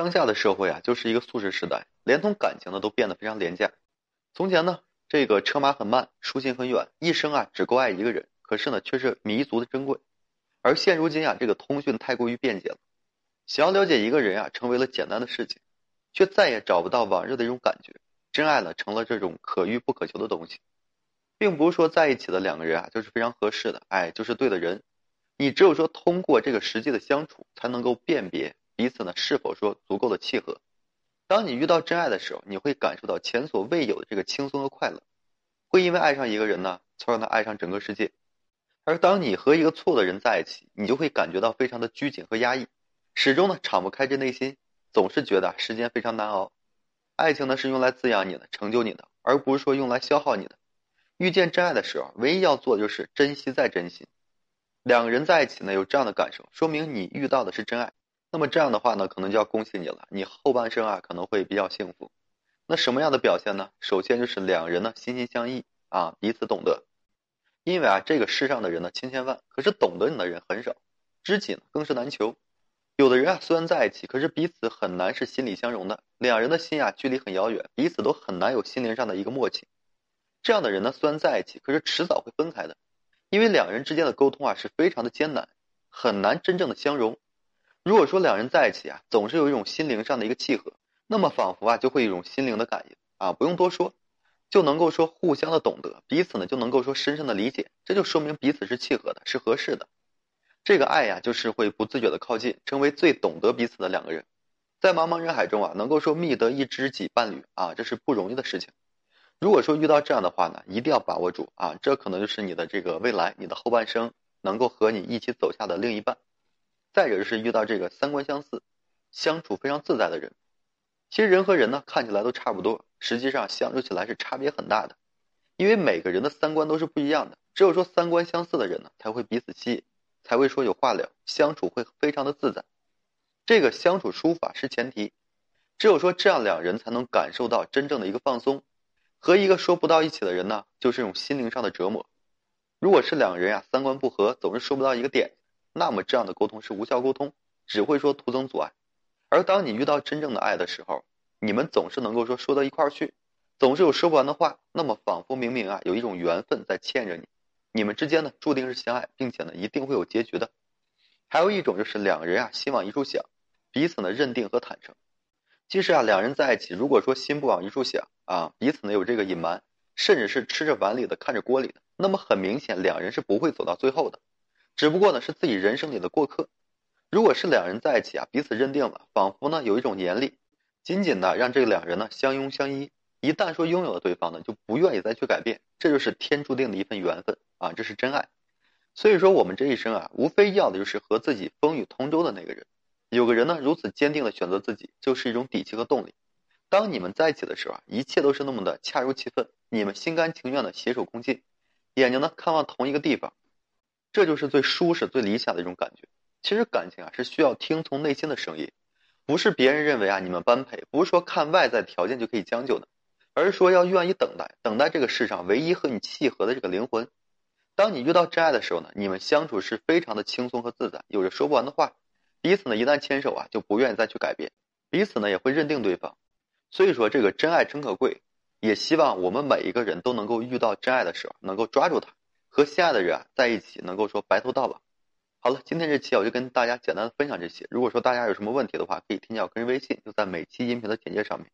当下的社会啊，就是一个速食时代，连同感情呢都变得非常廉价。从前呢，这个车马很慢，书信很远，一生啊只够爱一个人，可是呢却是弥足的珍贵。而现如今啊，这个通讯太过于便捷了，想要了解一个人啊，成为了简单的事情，却再也找不到往日的一种感觉。真爱呢，成了这种可遇不可求的东西，并不是说在一起的两个人啊就是非常合适的，哎，就是对的人。你只有说通过这个实际的相处，才能够辨别彼此呢是否说足够的契合。当你遇到真爱的时候，你会感受到前所未有的这个轻松和快乐，会因为爱上一个人呢，从而呢爱上整个世界。而当你和一个错的人在一起，你就会感觉到非常的拘谨和压抑，始终呢敞不开这内心，总是觉得时间非常难熬。爱情呢是用来滋养你的、成就你的，而不是说用来消耗你的。遇见真爱的时候，唯一要做的就是珍惜再珍惜。两个人在一起呢，有这样的感受，说明你遇到的是真爱。那么这样的话呢，可能就要恭喜你了，你后半生啊可能会比较幸福。那什么样的表现呢？首先就是两人呢心心相印啊，彼此懂得。因为啊，这个世上的人呢千千万，可是懂得你的人很少，知己呢更是难求。有的人啊虽然在一起，可是彼此很难是心理相融的，两人的心啊距离很遥远，彼此都很难有心灵上的一个默契。这样的人呢虽然在一起，可是迟早会分开的。因为两人之间的沟通啊是非常的艰难，很难真正的相融。如果说两人在一起啊，总是有一种心灵上的一个契合，那么仿佛啊就会有一种心灵的感应啊，不用多说，就能够说互相的懂得，彼此呢就能够说深深的理解，这就说明彼此是契合的，是合适的。这个爱呀，就是会不自觉的靠近，成为最懂得彼此的两个人。在茫茫人海中啊，能够说觅得一知己伴侣啊，这是不容易的事情。如果说遇到这样的话呢，一定要把握住啊！这可能就是你的这个未来，你的后半生能够和你一起走下的另一半。再者就是遇到这个三观相似、相处非常自在的人。其实人和人呢看起来都差不多，实际上相处起来是差别很大的，因为每个人的三观都是不一样的。只有说三观相似的人呢，才会彼此吸引，才会说有话聊，相处会非常的自在。这个相处舒服是前提，只有说这样两人才能感受到真正的一个放松。和一个说不到一起的人呢，就是一种心灵上的折磨。如果是两个人呀，三观不合，总是说不到一个点，那么这样的沟通是无效沟通，只会说徒增阻碍。而当你遇到真正的爱的时候，你们总是能够说说到一块儿去，总是有说不完的话，那么仿佛明明啊，有一种缘分在牵着你，你们之间呢注定是相爱，并且呢一定会有结局的。还有一种就是两个人啊心往一处想，彼此呢认定和坦诚。其实啊，两人在一起，如果说心不往一处想啊，彼此呢有这个隐瞒，甚至是吃着碗里的看着锅里的，那么很明显，两人是不会走到最后的，只不过呢是自己人生里的过客。如果是两人在一起啊，彼此认定了，仿佛呢有一种黏力，紧紧的让这两人呢相拥相依。一旦说拥有了对方呢，就不愿意再去改变，这就是天注定的一份缘分啊，这是真爱。所以说，我们这一生啊，无非要的就是和自己风雨同舟的那个人。有个人呢，如此坚定的选择自己，就是一种底气和动力。当你们在一起的时候啊，一切都是那么的恰如其分，你们心甘情愿的携手共进，眼睛呢看望同一个地方，这就是最舒适、最理想的一种感觉。其实感情啊，是需要听从内心的声音，不是别人认为啊你们般配，不是说看外在条件就可以将就的，而是说要愿意等待，等待这个世上唯一和你契合的这个灵魂。当你遇到真爱的时候呢，你们相处是非常的轻松和自在，有着说不完的话。彼此呢，一旦牵手啊，就不愿意再去改变，彼此呢也会认定对方。所以说，这个真爱诚可贵，也希望我们每一个人都能够遇到真爱的时候，能够抓住它，和心爱的人啊在一起，能够说白头到老。好了，今天这期我就跟大家简单的分享这些。如果说大家有什么问题的话，可以添加我个人微信，就在每期音频的简介上面。